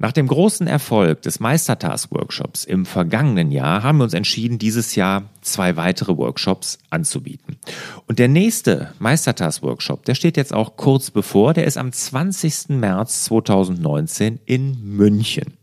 Nach dem großen Erfolg des Meistertask-Workshops im vergangenen Jahr haben wir uns entschieden, dieses Jahr zwei weitere Workshops anzubieten. Und der nächste Meistertask-Workshop, der steht jetzt auch kurz bevor, der ist am 20. März 2019 in München.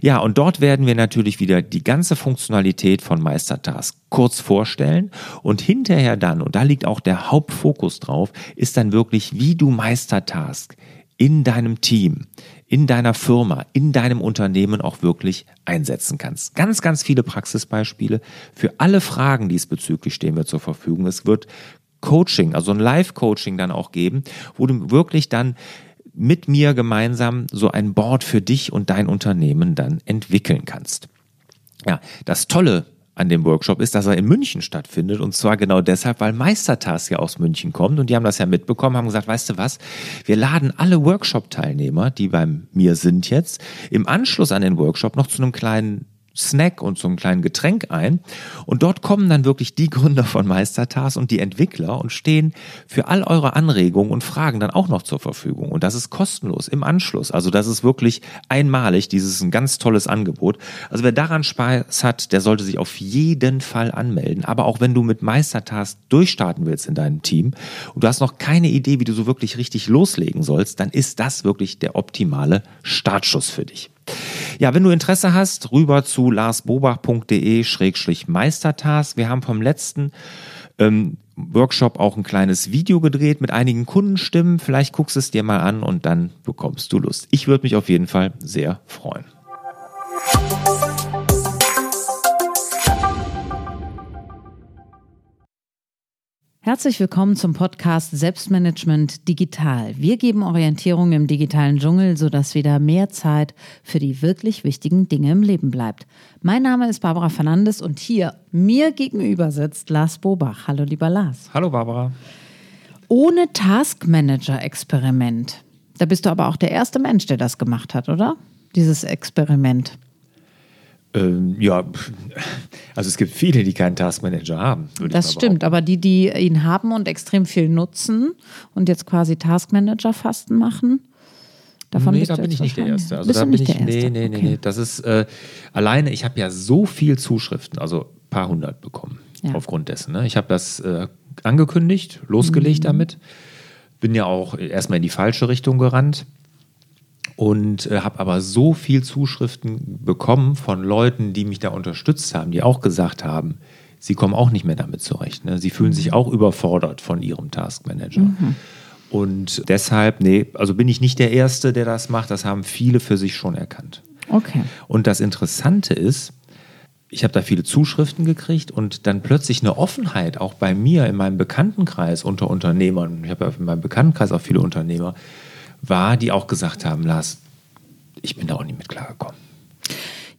Ja, und dort werden wir natürlich wieder die ganze Funktionalität von Meistertask kurz vorstellen und hinterher dann, und da liegt auch der Hauptfokus drauf, ist dann wirklich, wie du Meistertask in deinem Team, in deiner Firma, in deinem Unternehmen auch wirklich einsetzen kannst. Ganz, ganz viele Praxisbeispiele. Für alle Fragen diesbezüglich stehen wir zur Verfügung. Es wird Coaching, also ein Live-Coaching dann auch geben, wo du wirklich dann mit mir gemeinsam so ein Board für dich und dein Unternehmen dann entwickeln kannst. Ja, das Tolle an dem Workshop ist, dass er in München stattfindet. Und zwar genau deshalb, weil Meistertask ja aus München kommt. Und die haben das ja mitbekommen, haben gesagt, weißt du was, wir laden alle Workshop-Teilnehmer, die bei mir sind jetzt, im Anschluss an den Workshop noch zu einem kleinen Snack und so einem kleinen Getränk ein. Und dort kommen dann wirklich die Gründer von Meistertas und die Entwickler und stehen für all eure Anregungen und Fragen dann auch noch zur Verfügung. Und das ist kostenlos im Anschluss. Also das ist wirklich einmalig. Dieses ist ein ganz tolles Angebot. Also wer daran Spaß hat, der sollte sich auf jeden Fall anmelden. Aber auch wenn du mit Meistertas durchstarten willst in deinem Team und du hast noch keine Idee, wie du so wirklich richtig loslegen sollst, dann ist das wirklich der optimale Startschuss für dich. Ja, wenn du Interesse hast, rüber zu larsbobach.de-meistertask. Wir haben vom letzten ähm, Workshop auch ein kleines Video gedreht mit einigen Kundenstimmen. Vielleicht guckst es dir mal an und dann bekommst du Lust. Ich würde mich auf jeden Fall sehr freuen. Herzlich willkommen zum Podcast Selbstmanagement Digital. Wir geben Orientierung im digitalen Dschungel, sodass wieder mehr Zeit für die wirklich wichtigen Dinge im Leben bleibt. Mein Name ist Barbara Fernandes und hier mir gegenüber sitzt Lars Bobach. Hallo, lieber Lars. Hallo, Barbara. Ohne Taskmanager-Experiment. Da bist du aber auch der erste Mensch, der das gemacht hat, oder? Dieses Experiment. Ähm, ja, also es gibt viele, die keinen Taskmanager haben. Das stimmt, aber die, die ihn haben und extrem viel nutzen und jetzt quasi Taskmanager-Fasten machen, Davon nee, da bin ich nicht der Erste. Also da bin ich, nee, nee, nee, okay. nee. Das ist äh, alleine, ich habe ja so viel Zuschriften, also ein paar hundert bekommen ja. aufgrund dessen. Ne? Ich habe das äh, angekündigt, losgelegt mhm. damit, bin ja auch erstmal in die falsche Richtung gerannt und äh, habe aber so viel Zuschriften bekommen von Leuten, die mich da unterstützt haben, die auch gesagt haben, sie kommen auch nicht mehr damit zurecht. Ne? Sie fühlen sich mhm. auch überfordert von ihrem Taskmanager. Mhm. Und deshalb, nee, also bin ich nicht der Erste, der das macht. Das haben viele für sich schon erkannt. Okay. Und das Interessante ist, ich habe da viele Zuschriften gekriegt und dann plötzlich eine Offenheit auch bei mir in meinem Bekanntenkreis unter Unternehmern. Ich habe ja in meinem Bekanntenkreis auch viele Unternehmer war, die auch gesagt haben, Lars, ich bin da auch nicht mit klargekommen.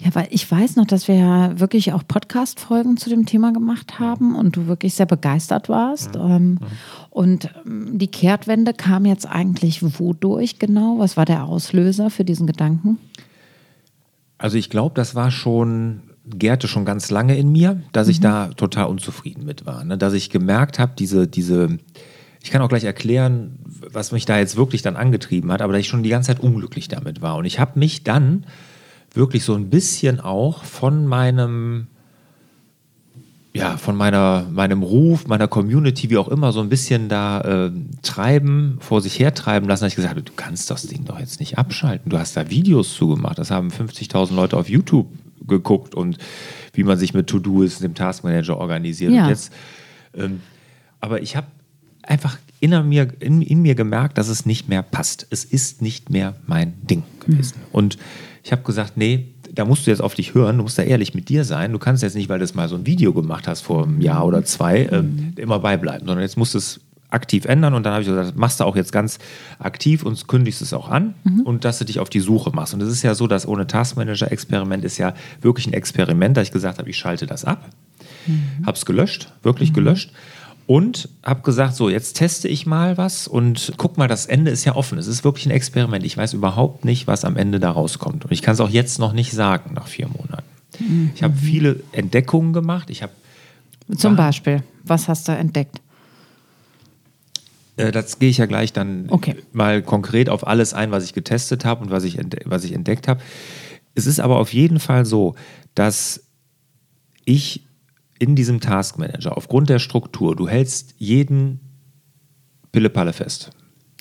Ja, weil ich weiß noch, dass wir ja wirklich auch Podcast-Folgen zu dem Thema gemacht haben und du wirklich sehr begeistert warst. Ja. Und ähm, die Kehrtwende kam jetzt eigentlich wodurch genau? Was war der Auslöser für diesen Gedanken? Also ich glaube, das war schon, gärte schon ganz lange in mir, dass mhm. ich da total unzufrieden mit war. Ne? Dass ich gemerkt habe, diese, diese, ich kann auch gleich erklären, was mich da jetzt wirklich dann angetrieben hat, aber dass ich schon die ganze Zeit unglücklich damit war. Und ich habe mich dann wirklich so ein bisschen auch von meinem, ja, von meiner, meinem Ruf, meiner Community, wie auch immer, so ein bisschen da äh, treiben, vor sich her treiben lassen. Da ich gesagt, du kannst das Ding doch jetzt nicht abschalten. Du hast da Videos zugemacht. Das haben 50.000 Leute auf YouTube geguckt und wie man sich mit To-Do-Ist, dem Taskmanager organisiert. Ja. Und jetzt, ähm, aber ich habe einfach in mir, in, in, mir gemerkt, dass es nicht mehr passt. Es ist nicht mehr mein Ding gewesen. Mhm. Und ich habe gesagt, nee, da musst du jetzt auf dich hören, du musst da ehrlich mit dir sein. Du kannst jetzt nicht, weil du mal so ein Video gemacht hast vor einem Jahr oder zwei, äh, immer beibleiben, sondern jetzt musst du es aktiv ändern. Und dann habe ich gesagt, machst du auch jetzt ganz aktiv und kündigst es auch an mhm. und dass du dich auf die Suche machst. Und es ist ja so, das ohne Taskmanager-Experiment ist ja wirklich ein Experiment, da ich gesagt habe, ich schalte das ab, mhm. habe es gelöscht, wirklich mhm. gelöscht und habe gesagt, so, jetzt teste ich mal was und guck mal, das Ende ist ja offen. Es ist wirklich ein Experiment. Ich weiß überhaupt nicht, was am Ende da rauskommt. Und ich kann es auch jetzt noch nicht sagen, nach vier Monaten. Mhm. Ich habe viele Entdeckungen gemacht. Ich habe Zum Beispiel, was hast du entdeckt? Äh, das gehe ich ja gleich dann Okay. mal konkret auf alles ein, was ich getestet habe und was ich, was ich entdeckt habe. Es ist aber auf jeden Fall so, dass ich in diesem Task Manager aufgrund der Struktur, du hältst jeden Pillepalle fest.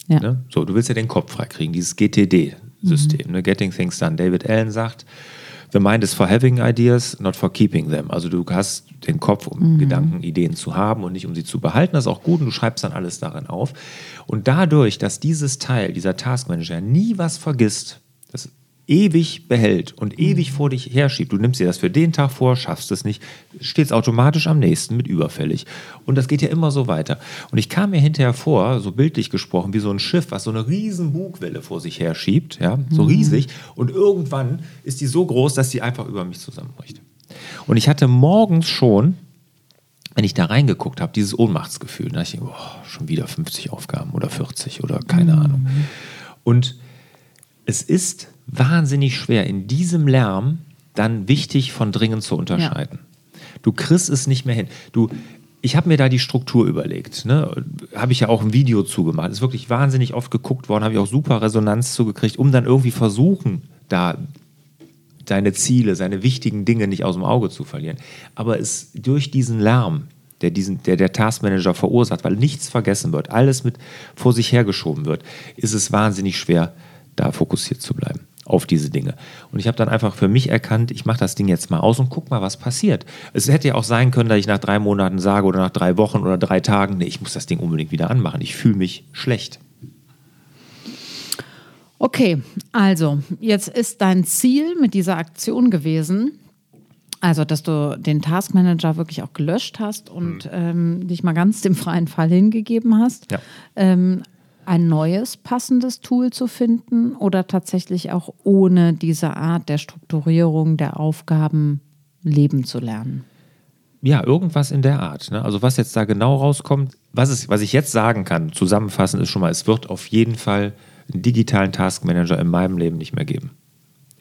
Ja. Ne? So, du willst ja den Kopf freikriegen, dieses GTD-System, ne? Getting Things Done. David Allen sagt, The mind is for having ideas, not for keeping them. Also du hast den Kopf, um Gedanken, Ideen zu haben und nicht um sie zu behalten. Das ist auch gut und du schreibst dann alles darin auf. Und dadurch, dass dieses Teil, dieser Taskmanager nie was vergisst, ewig behält und ewig vor dich herschiebt. Du nimmst dir das für den Tag vor, schaffst es nicht, steht es automatisch am nächsten mit überfällig. Und das geht ja immer so weiter. Und ich kam mir hinterher vor, so bildlich gesprochen, wie so ein Schiff, was so eine riesen Bugwelle vor sich herschiebt, ja, so riesig. Und irgendwann ist die so groß, dass die einfach über mich zusammenbricht. Und ich hatte morgens schon, wenn ich da reingeguckt habe, dieses Ohnmachtsgefühl. Dachte ich, boah, schon wieder 50 Aufgaben oder 40 oder keine Ahnung. Und es ist wahnsinnig schwer, in diesem Lärm dann wichtig von dringend zu unterscheiden. Du kriegst es nicht mehr hin. Du, ich habe mir da die Struktur überlegt. Ne? Habe ich ja auch ein Video zugemacht. Ist wirklich wahnsinnig oft geguckt worden, habe ich auch super Resonanz zugekriegt, um dann irgendwie versuchen, da seine Ziele, seine wichtigen Dinge nicht aus dem Auge zu verlieren. Aber es durch diesen Lärm, der, diesen, der der Taskmanager verursacht, weil nichts vergessen wird, alles mit vor sich hergeschoben wird, ist es wahnsinnig schwer, da fokussiert zu bleiben auf diese Dinge. Und ich habe dann einfach für mich erkannt, ich mache das Ding jetzt mal aus und guck mal, was passiert. Es hätte ja auch sein können, dass ich nach drei Monaten sage oder nach drei Wochen oder drei Tagen, nee, ich muss das Ding unbedingt wieder anmachen. Ich fühle mich schlecht. Okay, also jetzt ist dein Ziel mit dieser Aktion gewesen, also dass du den Taskmanager wirklich auch gelöscht hast und ähm, dich mal ganz dem freien Fall hingegeben hast, Ja. ähm, ein neues passendes Tool zu finden oder tatsächlich auch ohne diese Art der Strukturierung der Aufgaben leben zu lernen. Ja, irgendwas in der Art. Ne? Also was jetzt da genau rauskommt, was, ist, was ich jetzt sagen kann, zusammenfassend ist schon mal, es wird auf jeden Fall einen digitalen Taskmanager in meinem Leben nicht mehr geben.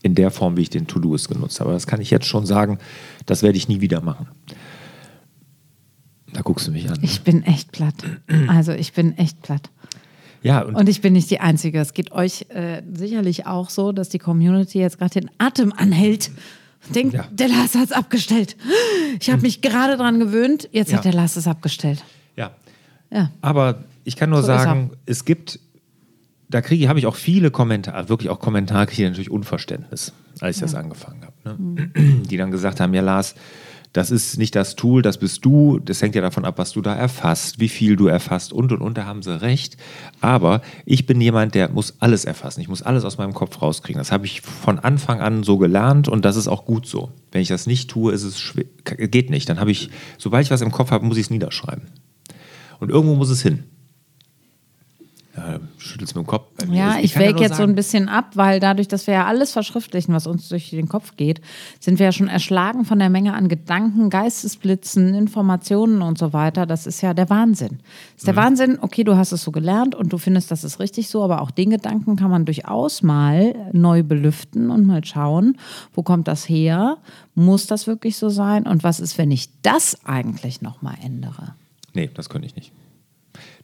In der Form, wie ich den To-Doist genutzt habe. Das kann ich jetzt schon sagen, das werde ich nie wieder machen. Da guckst du mich an. Ich bin echt platt. Also ich bin echt platt. Ja, und, Und ich bin nicht die Einzige. Es geht euch äh, sicherlich auch so, dass die Community jetzt gerade den Atem anhält. und Denkt, Ja. der Lars hat es abgestellt. Ich habe mich gerade dran gewöhnt, jetzt Ja. hat der Lars es abgestellt. ja. Ja. Aber ich kann nur So sagen, es gibt, da kriege habe ich auch viele Kommentare, wirklich auch Kommentare kriege ich natürlich Unverständnis, als ich das angefangen habe. Ne? Die dann gesagt haben, ja Lars, das ist nicht das Tool, das bist du, das hängt ja davon ab, was du da erfasst, wie viel du erfasst und und und, da haben sie recht. Aber ich bin jemand, der muss alles erfassen, ich muss alles aus meinem Kopf rauskriegen. Das habe ich von Anfang an so gelernt und das ist auch gut so. Wenn ich das nicht tue, ist es schwer, geht nicht. Dann habe ich, sobald ich was im Kopf habe, muss ich es niederschreiben. Und irgendwo muss es hin. Ja, schüttelst mit dem Kopf. mir. Ja, Also ich wäge jetzt so sagen- ein bisschen ab, weil dadurch, dass wir ja alles verschriftlichen, was uns durch den Kopf geht, sind wir ja schon erschlagen von der Menge an Gedanken, Geistesblitzen, Informationen und so weiter. Das ist ja der Wahnsinn. Das ist der Wahnsinn, okay, du hast es so gelernt und du findest, das ist richtig so, aber auch den Gedanken kann man durchaus mal neu belüften und mal schauen, wo kommt das her? Muss das wirklich so sein? Und was ist, wenn ich das eigentlich nochmal ändere? Nee, das könnte ich nicht.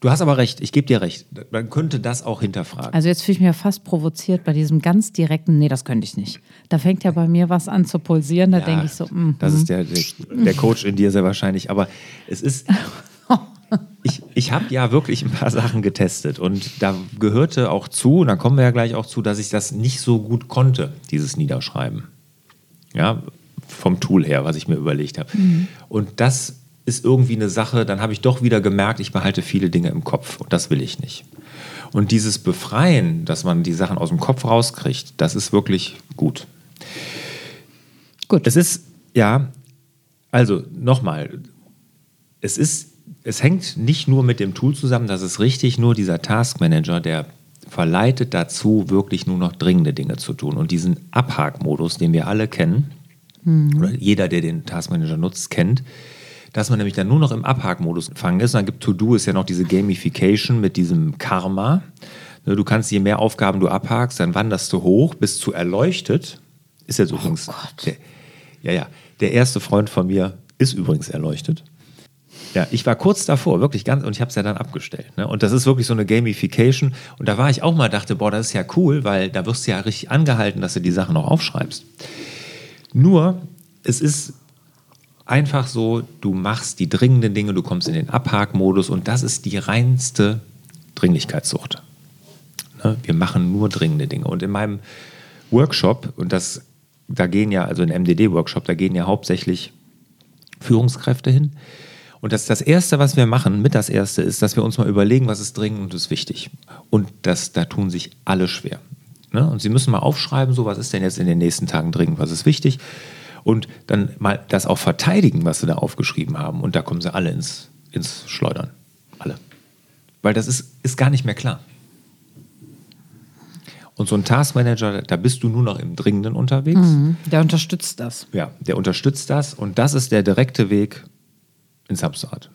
Du hast aber recht, ich gebe dir recht. Man könnte das auch hinterfragen. Also jetzt fühle ich mich ja fast provoziert bei diesem ganz direkten, nee, das könnte ich nicht. Da fängt ja bei mir was an zu pulsieren, da Ja, denke ich so, mm, das ist der, der, der Coach in dir sehr wahrscheinlich. Aber es ist. Ich, ich habe ja wirklich ein paar Sachen getestet und da gehörte auch zu, und da kommen wir ja gleich auch zu, dass ich das nicht so gut konnte, dieses Niederschreiben. Ja, vom Tool her, was ich mir überlegt habe. Und das ist irgendwie eine Sache, dann habe ich doch wieder gemerkt, ich behalte viele Dinge im Kopf und das will ich nicht. Und dieses Befreien, dass man die Sachen aus dem Kopf rauskriegt, das ist wirklich gut. gut. Es ist, ja, also nochmal, es ist, es hängt nicht nur mit dem Tool zusammen, das ist richtig, nur dieser Taskmanager, der verleitet dazu, wirklich nur noch dringende Dinge zu tun. Und diesen Abhakmodus, den wir alle kennen, oder jeder, der den Taskmanager nutzt, kennt, dass man nämlich dann nur noch im Abhakmodus gefangen ist. Und dann gibt To-Do ist ja noch diese Gamification mit diesem Karma. Ne, Du kannst, je mehr Aufgaben du abhakst, dann wanderst du hoch bis zu erleuchtet. Ist jetzt übrigens. Der, ja, ja. Der erste Freund von mir ist übrigens erleuchtet. Ja, ich war kurz davor, wirklich ganz, und ich habe es ja dann abgestellt. Ne? Und das ist wirklich so eine Gamification. Und da war ich auch mal, dachte, boah, das ist ja cool, weil da wirst du ja richtig angehalten, dass du die Sachen auch aufschreibst. Nur, es ist einfach so, du machst die dringenden Dinge, du kommst in den Abhakmodus und das ist die reinste Dringlichkeitssucht. Ne? Wir machen nur dringende Dinge. Und in meinem Workshop, und das, da gehen ja, also in MDD-Workshop, da gehen ja hauptsächlich Führungskräfte hin. Und das, das Erste, was wir machen, mit das Erste, ist, dass wir uns mal überlegen, was ist dringend und ist wichtig. Und das, da tun sich alle schwer. Ne? Und sie müssen mal aufschreiben, so was ist denn jetzt in den nächsten Tagen dringend, was ist wichtig. Und dann mal das auch verteidigen, was sie da aufgeschrieben haben. Und da kommen sie alle ins, ins Schleudern. Alle. Weil das ist, ist gar nicht mehr klar. Und so ein Taskmanager, da bist du nur noch im Dringenden unterwegs. Mhm, der unterstützt das. Ja, der unterstützt das. Und das ist der direkte Weg ins Hamsterrad.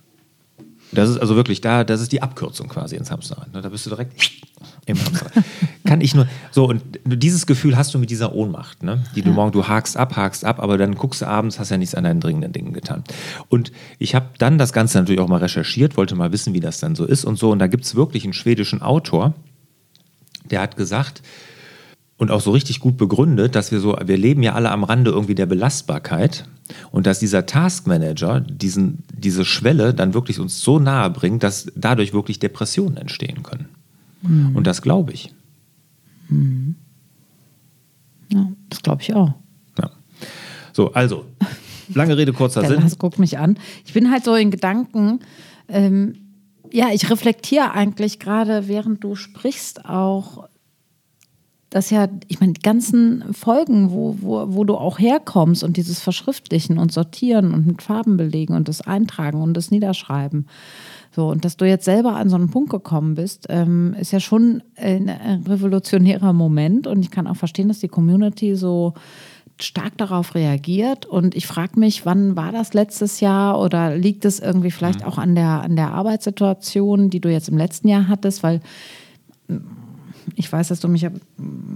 Das ist also wirklich da, das ist die Abkürzung quasi ins Hamsterrad. Ne? Da bist du direkt im Hamsterrad. Kann ich nur, so, und dieses Gefühl hast du mit dieser Ohnmacht, ne? die du morgen, du hakst ab, hakst ab, aber dann guckst du abends, hast ja nichts an deinen dringenden Dingen getan. Und ich habe dann das Ganze natürlich auch mal recherchiert, wollte mal wissen, wie das dann so ist und so. Und da gibt es wirklich einen schwedischen Autor, der hat gesagt, und auch so richtig gut begründet, dass wir so, wir leben ja alle am Rande irgendwie der Belastbarkeit und dass dieser Taskmanager diesen, diese Schwelle dann wirklich uns so nahe bringt, dass dadurch wirklich Depressionen entstehen können. Mhm. Und das glaube ich. Mhm. Ja, das glaube ich auch. Ja. So, also, lange Rede, kurzer Sinn. Lars guckt mich an. Ich bin halt so in Gedanken, ähm, ja, ich reflektiere eigentlich gerade, während du sprichst, auch dass ja, ich meine, die ganzen Folgen, wo, wo, wo du auch herkommst und dieses Verschriftlichen und Sortieren und mit Farben belegen und das Eintragen und das Niederschreiben. So, und dass du jetzt selber an so einen Punkt gekommen bist, ähm, ist ja schon ein revolutionärer Moment. Und ich kann auch verstehen, dass die Community so stark darauf reagiert. Und ich frage mich, wann war das letztes Jahr oder liegt es irgendwie vielleicht mhm. auch an der, an der Arbeitssituation, die du jetzt im letzten Jahr hattest? Weil ich weiß, dass du mich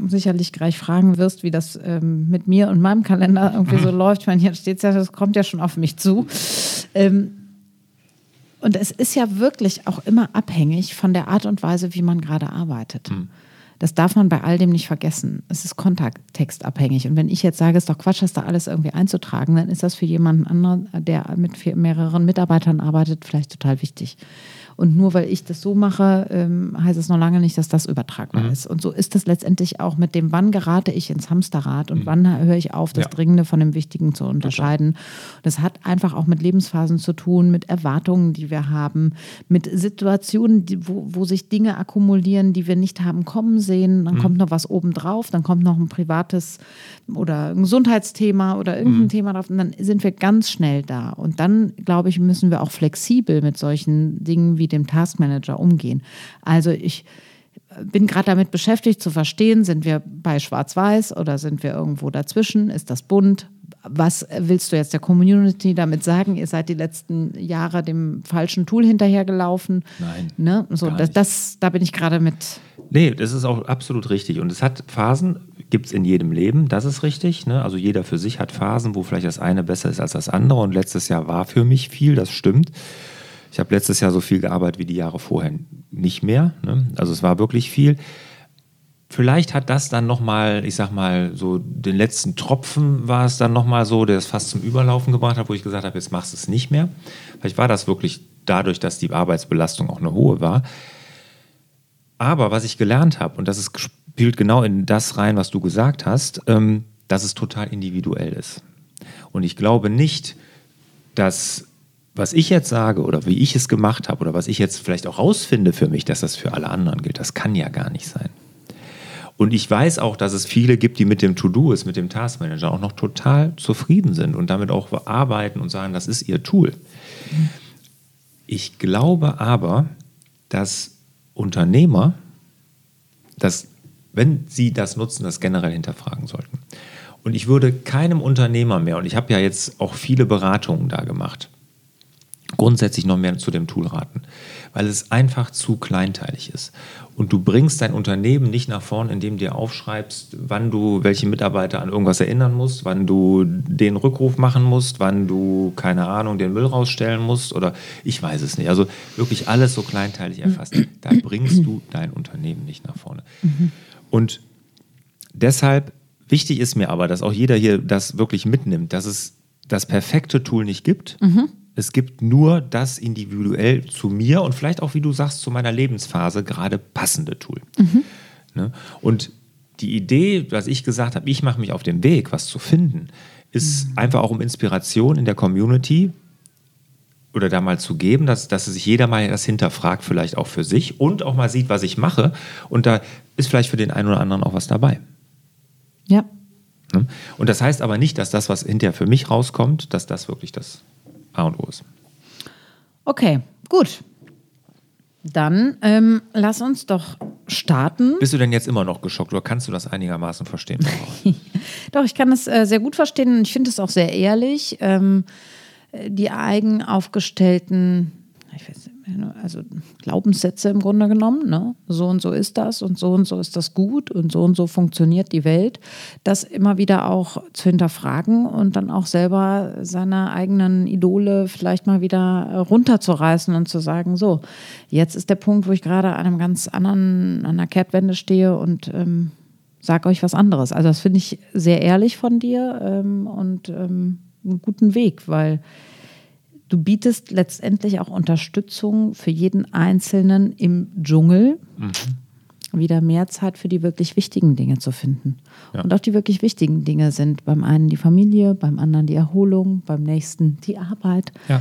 sicherlich gleich fragen wirst, wie das ähm, mit mir und meinem Kalender irgendwie so läuft. Ich meine, hier steht es ja, das kommt ja schon auf mich zu. Ähm, und es ist ja wirklich auch immer abhängig von der Art und Weise, wie man gerade arbeitet. Mhm. Das darf man bei all dem nicht vergessen. Es ist kontextabhängig. Und wenn ich jetzt sage, es ist doch Quatsch, das da alles irgendwie einzutragen, dann ist das für jemanden anderen, der mit mehreren Mitarbeitern arbeitet, vielleicht total wichtig. Und nur weil ich das so mache, ähm, heißt es noch lange nicht, dass das übertragbar mhm. ist. Und so ist es letztendlich auch mit dem, wann gerate ich ins Hamsterrad und mhm. wann höre ich auf, das ja. Dringende von dem Wichtigen zu unterscheiden. Das hat einfach auch mit Lebensphasen zu tun, mit Erwartungen, die wir haben, mit Situationen, die, wo, wo sich Dinge akkumulieren, die wir nicht haben kommen sehen. Dann mhm. kommt noch was obendrauf, dann kommt noch ein privates oder ein Gesundheitsthema oder irgendein mhm. Thema drauf und dann sind wir ganz schnell da. Und dann, glaube ich, müssen wir auch flexibel mit solchen Dingen wie dem Taskmanager umgehen. Also ich bin gerade damit beschäftigt zu verstehen, sind wir bei Schwarz-Weiß oder sind wir irgendwo dazwischen? Ist das bunt? Was willst du jetzt der Community damit sagen? Ihr seid die letzten Jahre dem falschen Tool hinterhergelaufen. Nein. Ne? So, das, das, da bin ich gerade mit. Nee, das ist auch absolut richtig. Und es hat Phasen, gibt es in jedem Leben, das ist richtig. Ne? Also jeder für sich hat Phasen, wo vielleicht das eine besser ist als das andere. Und letztes Jahr war für mich viel, das stimmt. Ich habe letztes Jahr so viel gearbeitet wie die Jahre vorher nicht mehr. Ne? Also es war wirklich viel. Vielleicht hat das dann nochmal, ich sag mal, so den letzten Tropfen war es dann nochmal so, der es fast zum Überlaufen gebracht hat, wo ich gesagt habe, jetzt machst du es nicht mehr. Vielleicht war das wirklich dadurch, dass die Arbeitsbelastung auch eine hohe war. Aber was ich gelernt habe, und das ist, spielt genau in das rein, was du gesagt hast, ähm, dass es total individuell ist. Und ich glaube nicht, dass was ich jetzt sage oder wie ich es gemacht habe oder was ich jetzt vielleicht auch rausfinde für mich, dass das für alle anderen gilt, das kann ja gar nicht sein. Und ich weiß auch, dass es viele gibt, die mit dem To-Do ist, mit dem Taskmanager auch noch total zufrieden sind und damit auch arbeiten und sagen, das ist ihr Tool. Ich glaube aber, dass Unternehmer, dass, wenn sie das nutzen, das generell hinterfragen sollten. Und ich würde keinem Unternehmer mehr, und ich habe ja jetzt auch viele Beratungen da gemacht, grundsätzlich noch mehr zu dem Tool raten, weil es einfach zu kleinteilig ist. Und du bringst dein Unternehmen nicht nach vorn, indem du dir aufschreibst, wann du welche Mitarbeiter an irgendwas erinnern musst, wann du den Rückruf machen musst, wann du, keine Ahnung, den Müll rausstellen musst oder ich weiß es nicht. Also wirklich alles so kleinteilig erfasst. Da bringst du dein Unternehmen nicht nach vorne. Und deshalb wichtig ist mir aber, dass auch jeder hier das wirklich mitnimmt, dass es das perfekte Tool nicht gibt. Mhm es gibt nur das individuell zu mir und vielleicht auch, wie du sagst, zu meiner Lebensphase gerade passende Tool. Mhm. Ne? Und die Idee, was ich gesagt habe, ich mache mich auf den Weg, was zu finden, ist mhm. einfach auch um Inspiration in der Community oder da mal zu geben, dass, dass sich jeder mal das hinterfragt, vielleicht auch für sich und auch mal sieht, was ich mache. Und da ist vielleicht für den einen oder anderen auch was dabei. Ja. Ne? Und das heißt aber nicht, dass das, was hinterher für mich rauskommt, dass das wirklich das A und O ist. Okay, gut. Dann ähm, lass uns doch starten. Bist du denn jetzt immer noch geschockt oder kannst du das einigermaßen verstehen? doch, ich kann es äh, sehr gut verstehen und ich finde es auch sehr ehrlich. Ähm, die eigen aufgestellten ich weiß also Glaubenssätze im Grunde genommen, ne? so und so ist das und so und so ist das gut und so und so funktioniert die Welt, das immer wieder auch zu hinterfragen und dann auch selber seine eigenen Idole vielleicht mal wieder runterzureißen und zu sagen, so, jetzt ist der Punkt, wo ich gerade an einem ganz anderen, an einer Kehrtwende stehe und ähm, sage euch was anderes. Also das finde ich sehr ehrlich von dir ähm, und ähm, einen guten Weg, weil Du bietest letztendlich auch Unterstützung für jeden Einzelnen im Dschungel, mhm. wieder mehr Zeit für die wirklich wichtigen Dinge zu finden. Ja. Und auch die wirklich wichtigen Dinge sind beim einen die Familie, beim anderen die Erholung, beim nächsten die Arbeit. Ja.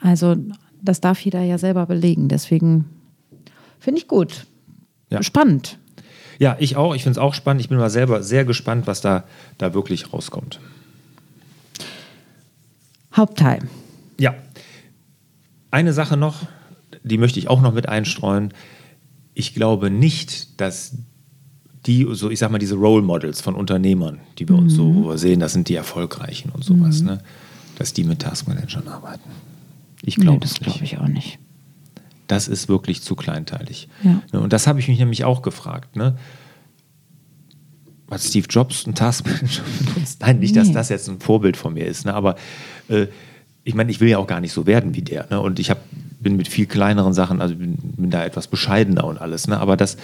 Also das darf jeder ja selber belegen. Deswegen finde ich gut. Ja. Spannend. Ja, ich auch. Ich finde es auch spannend. Ich bin mal selber sehr gespannt, was da, da wirklich rauskommt. Hauptteil. Ja, eine Sache noch, die möchte ich auch noch mit einstreuen. Ich glaube nicht, dass die, so ich sag mal, diese Role Models von Unternehmern, die wir mhm. uns so mhm. sehen, das sind die Erfolgreichen und sowas, mhm. ne? dass die mit Taskmanagern arbeiten. Ich glaube nee, das glaube ich auch nicht. Das ist wirklich zu kleinteilig. Ja. Ne, und das habe ich mich nämlich auch gefragt. Ne? Hat Steve Jobs ein Taskmanager benutzt? Nein, nicht, nee. dass das jetzt ein Vorbild von mir ist, ne? aber äh, ich meine, ich will ja auch gar nicht so werden wie der. Ne? Und ich hab, bin mit viel kleineren Sachen, also bin, bin da etwas bescheidener und alles. Ne? Aber das,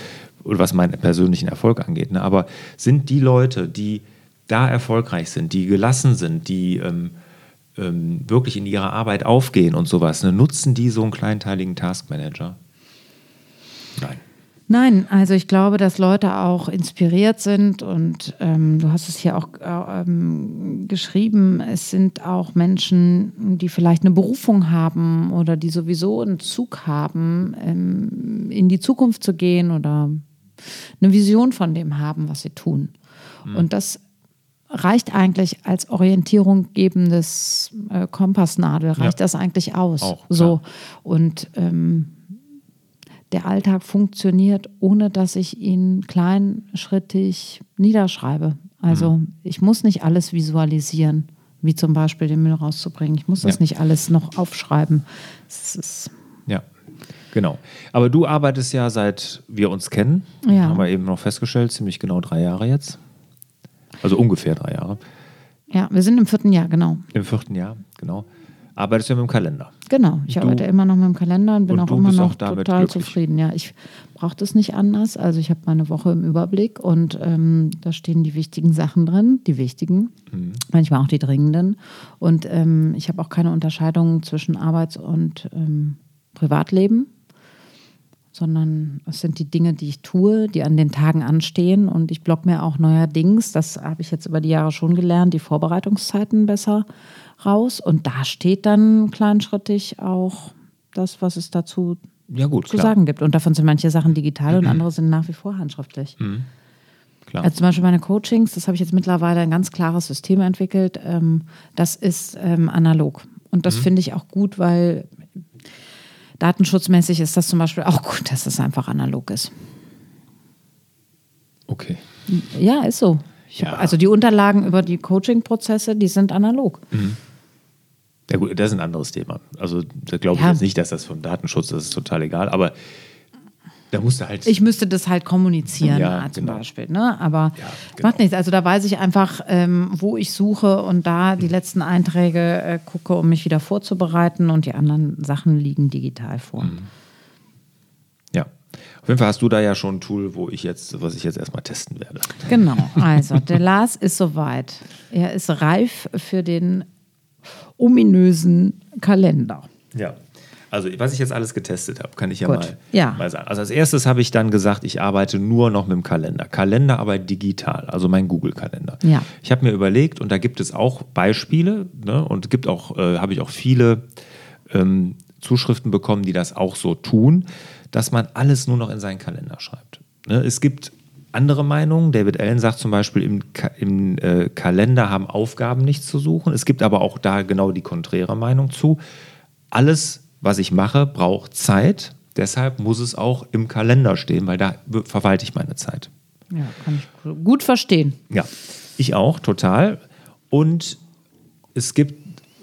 was meinen persönlichen Erfolg angeht. Ne? Aber sind die Leute, die da erfolgreich sind, die gelassen sind, die ähm, ähm, wirklich in ihrer Arbeit aufgehen und sowas, ne? nutzen die so einen kleinteiligen Taskmanager? Nein. Nein, also ich glaube, dass Leute auch inspiriert sind und ähm, du hast es hier auch äh, ähm, geschrieben, es sind auch Menschen, die vielleicht eine Berufung haben oder die sowieso einen Zug haben, ähm, in die Zukunft zu gehen oder eine Vision von dem haben, was sie tun. Mhm. Und das reicht eigentlich als Orientierung gebendes äh, Kompassnadel, reicht ja. das eigentlich aus. Auch, so. Und ähm, der Alltag funktioniert, ohne dass ich ihn kleinschrittig niederschreibe. Also mhm. ich muss nicht alles visualisieren, wie zum Beispiel den Müll rauszubringen. Ich muss das ja. nicht alles noch aufschreiben. ja, genau. Aber du arbeitest ja seit wir uns kennen, ja. haben wir eben noch festgestellt, ziemlich genau drei Jahre jetzt. Also ungefähr drei Jahre. Ja, wir sind im vierten Jahr, genau. Im vierten Jahr, genau arbeitest du mit dem Kalender. Genau, ich du, arbeite immer noch mit dem Kalender und bin und auch immer noch auch total glücklich. zufrieden. Ja, ich brauche das nicht anders. Also ich habe meine Woche im Überblick und ähm, da stehen die wichtigen Sachen drin, die wichtigen, mhm. manchmal auch die dringenden. Und ähm, ich habe auch keine Unterscheidung zwischen Arbeits- und ähm, Privatleben sondern es sind die Dinge, die ich tue, die an den Tagen anstehen. Und ich blocke mir auch neuerdings, das habe ich jetzt über die Jahre schon gelernt, die Vorbereitungszeiten besser raus. Und da steht dann kleinschrittig auch das, was es dazu ja, gut, zu klar. sagen gibt. Und davon sind manche Sachen digital mhm. und andere sind nach wie vor handschriftlich. Mhm. Also zum Beispiel meine Coachings, das habe ich jetzt mittlerweile ein ganz klares System entwickelt. Ähm, das ist ähm, analog. Und das mhm. finde ich auch gut, weil datenschutzmäßig ist das zum Beispiel auch gut, dass es einfach analog ist. Okay. Ja, ist so. Ja. Also die Unterlagen über die Coaching-Prozesse, die sind analog. Mhm. Ja gut, das ist ein anderes Thema. Also da glaube ich Ja. jetzt nicht, dass das von Datenschutz, das ist total egal. Aber da musst du halt. Ich müsste das halt kommunizieren, Ja, ah, zum genau. Beispiel. Ne? Aber Ja, genau. macht nichts. Also da weiß ich einfach, ähm, wo ich suche und da die letzten Einträge äh, gucke, um mich wieder vorzubereiten und die anderen Sachen liegen digital vor. Mhm. ja. Auf jeden Fall hast du da ja schon ein Tool, wo ich jetzt, was ich jetzt erstmal testen werde. Genau, also der Lars ist soweit. Er ist reif für den ominösen Kalender. Ja. Also, was ich jetzt alles getestet habe, kann ich ja mal, Ja. mal sagen. Also, als erstes habe ich dann gesagt, ich arbeite nur noch mit dem Kalender. Kalender aber digital, also mein Google-Kalender. Ja. Ich habe mir überlegt, und da gibt es auch Beispiele, ne, und gibt auch, äh, habe ich auch viele ähm, Zuschriften bekommen, die das auch so tun, dass man alles nur noch in seinen Kalender schreibt. Ne, es gibt andere Meinungen. David Allen sagt zum Beispiel, im, Ka im äh, Kalender haben Aufgaben nichts zu suchen. Es gibt aber auch da genau die konträre Meinung zu. Alles, was ich mache, braucht Zeit. Deshalb muss es auch im Kalender stehen, weil da verwalte ich meine Zeit. Ja, kann ich gut verstehen. Ja, ich auch, total. Und es gibt,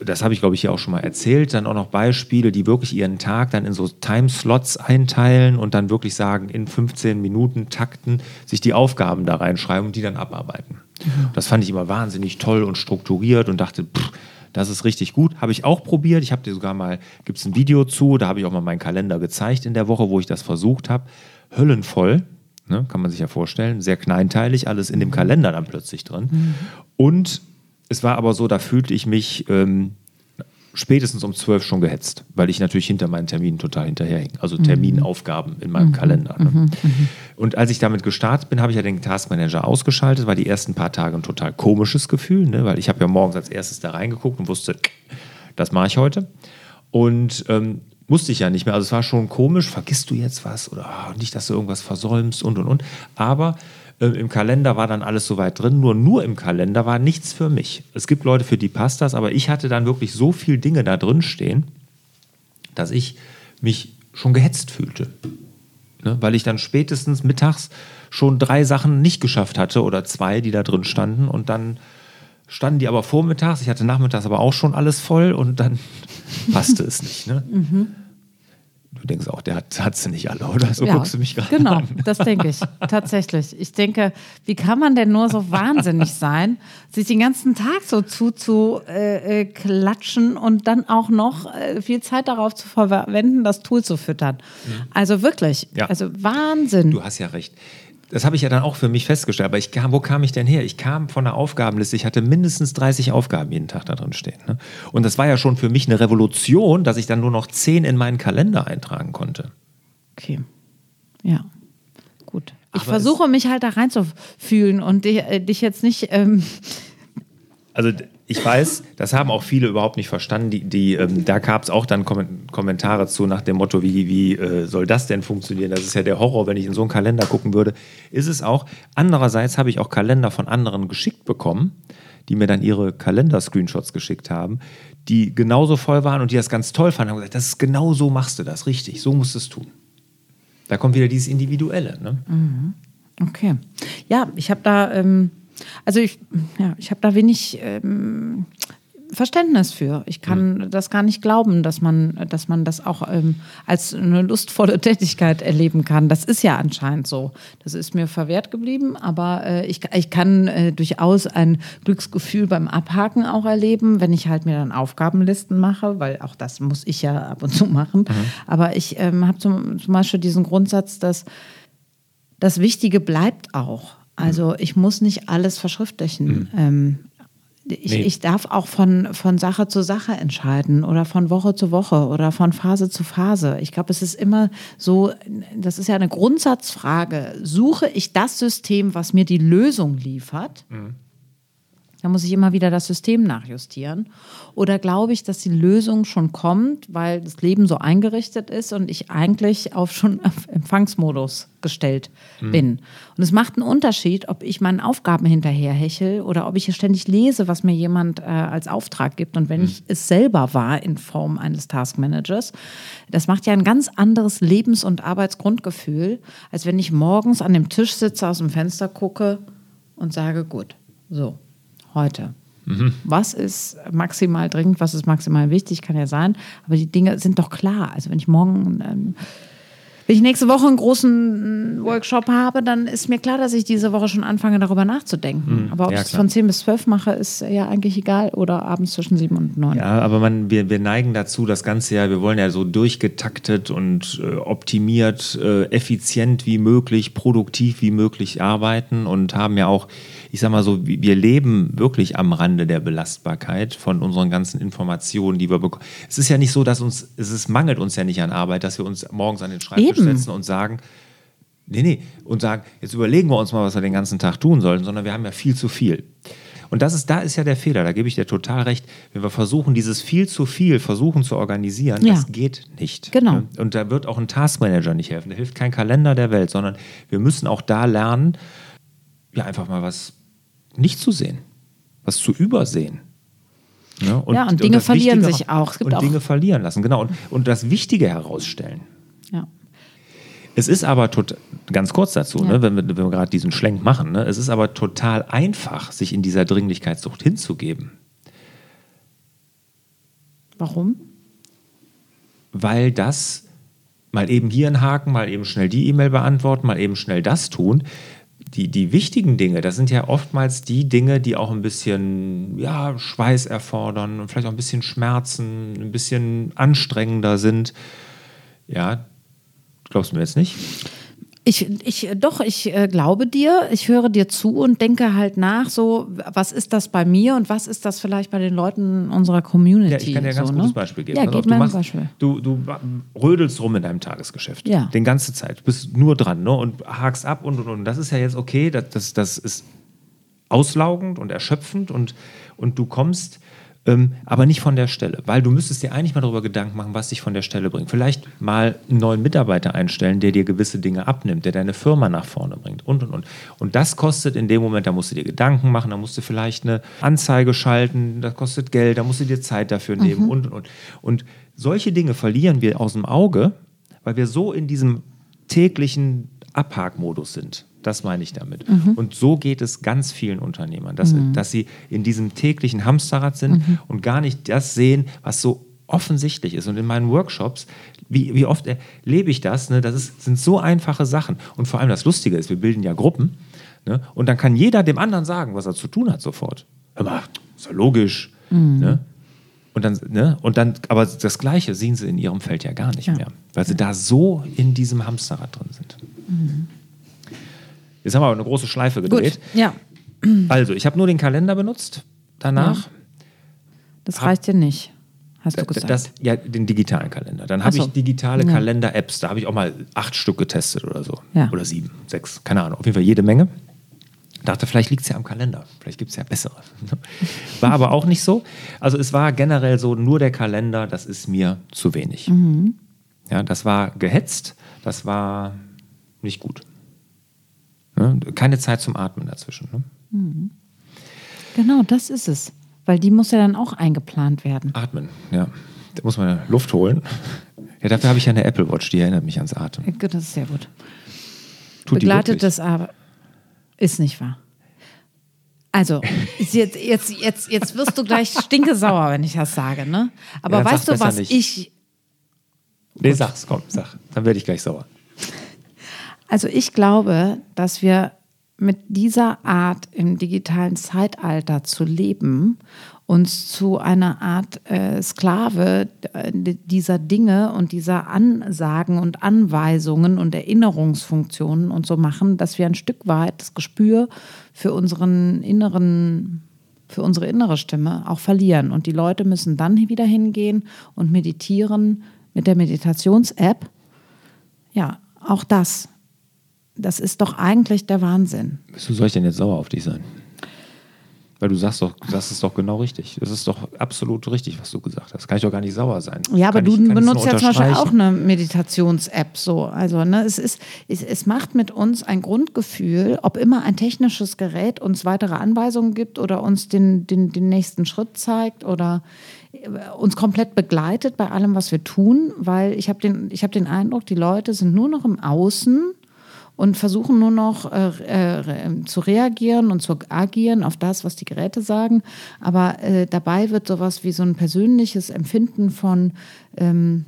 das habe ich glaube ich hier auch schon mal erzählt, dann auch noch Beispiele, die wirklich ihren Tag dann in so Timeslots einteilen und dann wirklich sagen, in 15 Minuten Takten sich die Aufgaben da reinschreiben und die dann abarbeiten. Das fand ich immer wahnsinnig toll und strukturiert und dachte, pff, das ist richtig gut. Habe ich auch probiert. Ich habe dir sogar mal, gibt es ein Video zu, da habe ich auch mal meinen Kalender gezeigt in der Woche, wo ich das versucht habe. Höllenvoll, ne, kann man sich ja vorstellen. Sehr kleinteilig, alles in dem Kalender dann plötzlich drin. Und es war aber so, da fühlte ich mich ähm, spätestens um zwölf schon gehetzt, weil ich natürlich hinter meinen Terminen total hinterherhing. Also Terminaufgaben in meinem Kalender. Ne? Und als ich damit gestartet bin, habe ich ja den Taskmanager ausgeschaltet. War die ersten paar Tage ein total komisches Gefühl, ne? weil ich habe ja morgens als erstes da reingeguckt und wusste, das mache ich heute. Und ähm, musste ich ja nicht mehr. Also es war schon komisch, vergisst du jetzt was oder ah, nicht, dass du irgendwas versäumst und und und. Aber äh, im Kalender war dann alles soweit drin. Nur nur im Kalender war nichts für mich. Es gibt Leute, für die passt das, aber ich hatte dann wirklich so viel Dinge da drin stehen, dass ich mich schon gehetzt fühlte. Ne? Weil ich dann spätestens mittags schon drei Sachen nicht geschafft hatte oder zwei, die da drin standen. Und dann standen die aber vormittags. Ich hatte nachmittags aber auch schon alles voll und dann passte es nicht. Ne? Du denkst auch, der hat, hat sie nicht alle, oder? So guckst du mich gerade Genau, an. das denke ich. Tatsächlich. Ich denke, wie kann man denn nur so wahnsinnig sein, sich den ganzen Tag so zuzuklatschen äh, äh, klatschen und dann auch noch äh, viel Zeit darauf zu verwenden, das Tool zu füttern. Also wirklich, Ja. also Wahnsinn. Du hast ja recht. Das habe ich ja dann auch für mich festgestellt. Aber ich kam, wo kam ich denn her? Ich kam von der Aufgabenliste. Ich hatte mindestens 30 Aufgaben jeden Tag da drin stehen. Ne? Und das war ja schon für mich eine Revolution, dass ich dann nur noch 10 in meinen Kalender eintragen konnte. Okay. Ja. Gut. Ich Aber versuche mich halt da reinzufühlen und dich, äh, dich jetzt nicht. Ähm, Also ich weiß, das haben auch viele überhaupt nicht verstanden. Die, die, ähm, da gab es auch dann Kommen- Kommentare zu nach dem Motto, wie, wie äh, soll das denn funktionieren? Das ist ja der Horror, wenn ich in so einen Kalender gucken würde. Ist es auch. Andererseits habe ich auch Kalender von anderen geschickt bekommen, die mir dann ihre Kalender-Screenshots geschickt haben, die genauso voll waren und die das ganz toll fanden. Haben gesagt, das ist genau so machst du das, richtig, so musst du es tun. Da kommt wieder dieses Individuelle. Ne? Okay. Ja, ich habe da, ähm, also ich, ja, ich habe da wenig ähm, Verständnis für. Ich kann das gar nicht glauben, dass man, dass man das auch ähm, als eine lustvolle Tätigkeit erleben kann. Das ist ja anscheinend so. Das ist mir verwehrt geblieben, aber äh, ich, ich kann äh, durchaus ein Glücksgefühl beim Abhaken auch erleben, wenn ich halt mir dann Aufgabenlisten mache, weil auch das muss ich ja ab und zu machen. Aber ich ähm, habe zum, zum Beispiel diesen Grundsatz, dass das Wichtige bleibt auch. Also ich muss nicht alles verschriftlichen. Ähm, ich, Nee. ich darf auch von, von Sache zu Sache entscheiden oder von Woche zu Woche oder von Phase zu Phase. Ich glaube, es ist immer so, das ist ja eine Grundsatzfrage. Suche ich das System, was mir die Lösung liefert? Da muss ich immer wieder das System nachjustieren. Oder glaube ich, dass die Lösung schon kommt, weil das Leben so eingerichtet ist und ich eigentlich auf schon auf Empfangsmodus gestellt bin. Und es macht einen Unterschied, ob ich meinen Aufgaben hinterherhechel oder ob ich hier ständig lese, was mir jemand äh, als Auftrag gibt. Und wenn ich es selber war in Form eines Taskmanagers, das macht ja ein ganz anderes Lebens- und Arbeitsgrundgefühl, als wenn ich morgens an dem Tisch sitze, aus dem Fenster gucke und sage, gut, so, heute Was ist maximal dringend, was ist maximal wichtig, kann ja sein. Aber die Dinge sind doch klar. Also wenn ich morgen ähm, wenn ich nächste Woche einen großen Workshop habe, dann ist mir klar, dass ich diese Woche schon anfange, darüber nachzudenken. Mhm. Aber ob ja, ich es von 10 bis 12 mache, ist ja eigentlich egal. Oder abends zwischen 7 und 9. Ja, aber man, wir, wir neigen dazu, das Ganze ja, wir wollen ja so durchgetaktet und äh, optimiert, äh, effizient wie möglich, produktiv wie möglich arbeiten und haben ja auch ich sag mal so, wir leben wirklich am Rande der Belastbarkeit von unseren ganzen Informationen, die wir bekommen. Es ist ja nicht so, dass uns, es ist, mangelt uns ja nicht an Arbeit, dass wir uns morgens an den Schreibtisch Eben. setzen und sagen, nee, nee, und sagen, jetzt überlegen wir uns mal, was wir den ganzen Tag tun sollten, sondern wir haben ja viel zu viel. Und das ist, da ist ja der Fehler, da gebe ich dir total recht. Wenn wir versuchen, dieses viel zu viel versuchen zu organisieren, ja. das geht nicht. Genau. Und da wird auch ein Taskmanager nicht helfen. Da hilft kein Kalender der Welt, sondern wir müssen auch da lernen, ja, einfach mal was nicht zu sehen, was zu übersehen. Ja, und, ja, und Dinge und verlieren Wichtige, sich auch. Es gibt und auch Dinge verlieren lassen, genau. Und, und das Wichtige herausstellen. Ja. Es ist aber total, ganz kurz dazu, ja. ne, wenn wir, wenn wir gerade diesen Schlenk machen, ne, es ist aber total einfach, sich in dieser Dringlichkeitssucht hinzugeben. Warum? Weil das mal eben hier einen Haken, mal eben schnell die E-Mail beantworten, mal eben schnell das tun, die, die wichtigen Dinge, das sind ja oftmals die Dinge, die auch ein bisschen ja, Schweiß erfordern und vielleicht auch ein bisschen Schmerzen, ein bisschen anstrengender sind. Ja, glaubst du mir jetzt nicht? Ich, ich, doch, ich äh, glaube dir, ich höre dir zu und denke halt nach, so, was ist das bei mir und was ist das vielleicht bei den Leuten unserer Community? Ja, ich kann dir ein ganz so, gutes ne? Beispiel geben. Ja, gib mir ein Beispiel. Du, du rödelst rum in deinem Tagesgeschäft. Ja. Den ganze Zeit. Du bist nur dran ne? und hakst ab und und und. Das ist ja jetzt okay, das, das, das ist auslaugend und erschöpfend und, und du kommst ähm, aber nicht von der Stelle, weil du müsstest dir eigentlich mal darüber Gedanken machen, was dich von der Stelle bringt. Vielleicht mal einen neuen Mitarbeiter einstellen, der dir gewisse Dinge abnimmt, der deine Firma nach vorne bringt und und und. Und das kostet in dem Moment, da musst du dir Gedanken machen, da musst du vielleicht eine Anzeige schalten, das kostet Geld, da musst du dir Zeit dafür nehmen mhm. und und und. Und solche Dinge verlieren wir aus dem Auge, weil wir so in diesem täglichen Abhakmodus sind. Das meine ich damit. Mhm. Und so geht es ganz vielen Unternehmern, dass, mhm. dass sie in diesem täglichen Hamsterrad sind mhm. und gar nicht das sehen, was so offensichtlich ist. Und in meinen Workshops, wie, wie oft erlebe ich das? Ne? Das ist, sind so einfache Sachen. Und vor allem das Lustige ist, wir bilden ja Gruppen. Ne? Und dann kann jeder dem anderen sagen, was er zu tun hat sofort. Aber ist ja logisch. Mhm. Ne? Und dann, ne? und dann, aber das Gleiche sehen sie in ihrem Feld ja gar nicht ja. mehr, weil sie da so in diesem Hamsterrad drin sind. Mhm. Jetzt haben wir aber eine große Schleife gedreht. Gut, ja. Also, ich habe nur den Kalender benutzt danach. Ja. Das reicht dir nicht, hast du gesagt. Das, ja, den digitalen Kalender. Dann habe so. ich digitale ja. Kalender-Apps. Da habe ich auch mal acht Stück getestet oder so. Ja. Oder sieben, sechs, keine Ahnung. Auf jeden Fall jede Menge. Dachte, vielleicht liegt es ja am Kalender. Vielleicht gibt es ja bessere. War aber auch nicht so. Also es war generell so, nur der Kalender, das ist mir zu wenig. Mhm. Ja, das war gehetzt, das war nicht gut. Ne? Keine Zeit zum Atmen dazwischen. Ne? Mhm. Genau, das ist es. Weil die muss ja dann auch eingeplant werden. Atmen, ja. Da muss man Luft holen. Ja, dafür habe ich ja eine Apple Watch, die erinnert mich ans Atmen. Das ist sehr gut. Tut Begleitet das aber. Ist nicht wahr. Also, jetzt, jetzt, jetzt, jetzt wirst du gleich stinkesauer, wenn ich das sage, ne? Aber ja, weißt du, was nicht. ich. Nee, sag's, komm, sag. Dann werde ich gleich sauer. Also ich glaube, dass wir mit dieser Art im digitalen Zeitalter zu leben, uns zu einer Art äh, Sklave äh, dieser Dinge und dieser Ansagen und Anweisungen und Erinnerungsfunktionen und so machen, dass wir ein Stück weit das Gespür für unseren inneren für unsere innere Stimme auch verlieren. Und die Leute müssen dann wieder hingehen und meditieren mit der Meditations-App. Ja, auch das das ist doch eigentlich der Wahnsinn. Wieso soll ich denn jetzt sauer auf dich sein? Weil du sagst doch, das ist doch genau richtig. Das ist doch absolut richtig, was du gesagt hast. Kann ich doch gar nicht sauer sein. Ja, aber kann du ich, benutzt ja zum Beispiel auch eine Meditations-App so. Also, ne, es ist, es, es macht mit uns ein Grundgefühl, ob immer ein technisches Gerät uns weitere Anweisungen gibt oder uns den, den, den nächsten Schritt zeigt oder äh, uns komplett begleitet bei allem, was wir tun, weil ich habe den, hab den Eindruck, die Leute sind nur noch im Außen und versuchen nur noch äh, äh, zu reagieren und zu agieren auf das, was die Geräte sagen. Aber äh, dabei wird sowas wie so ein persönliches Empfinden von ähm,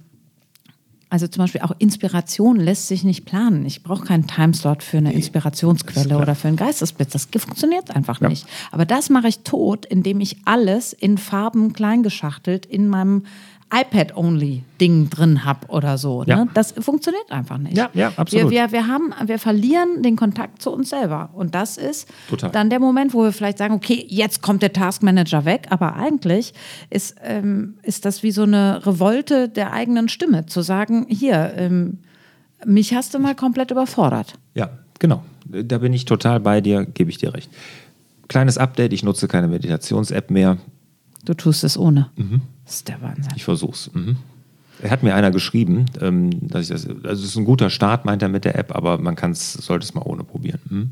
also zum Beispiel auch Inspiration lässt sich nicht planen. Ich brauche keinen Timeslot für eine Inspirationsquelle oder für einen Geistesblitz. Das funktioniert einfach ja. nicht. Aber das mache ich tot, indem ich alles in Farben kleingeschachtelt in meinem iPad-Only-Ding drin habe oder so. Ne? Ja. Das funktioniert einfach nicht. Ja, ja, absolut. Wir, wir, wir, haben, wir verlieren den Kontakt zu uns selber. Und das ist Total. dann der Moment, wo wir vielleicht sagen, okay, jetzt kommt der Taskmanager weg. Aber eigentlich ist, ähm, ist das wie so eine Revolte der eigenen Stimme, zu sagen, hier, ähm, mich hast du mal komplett überfordert. Ja, genau. Da bin ich total bei dir, gebe ich dir recht. Kleines Update, ich nutze keine Meditations-App mehr. Du tust es ohne. Mhm. Das ist der Wahnsinn. Ich versuch's. Mhm. Er hat mir einer geschrieben, ähm, dass ich das, also es ist ein guter Start, meint er mit der App, aber man kann's, sollte es mal ohne probieren. Mhm.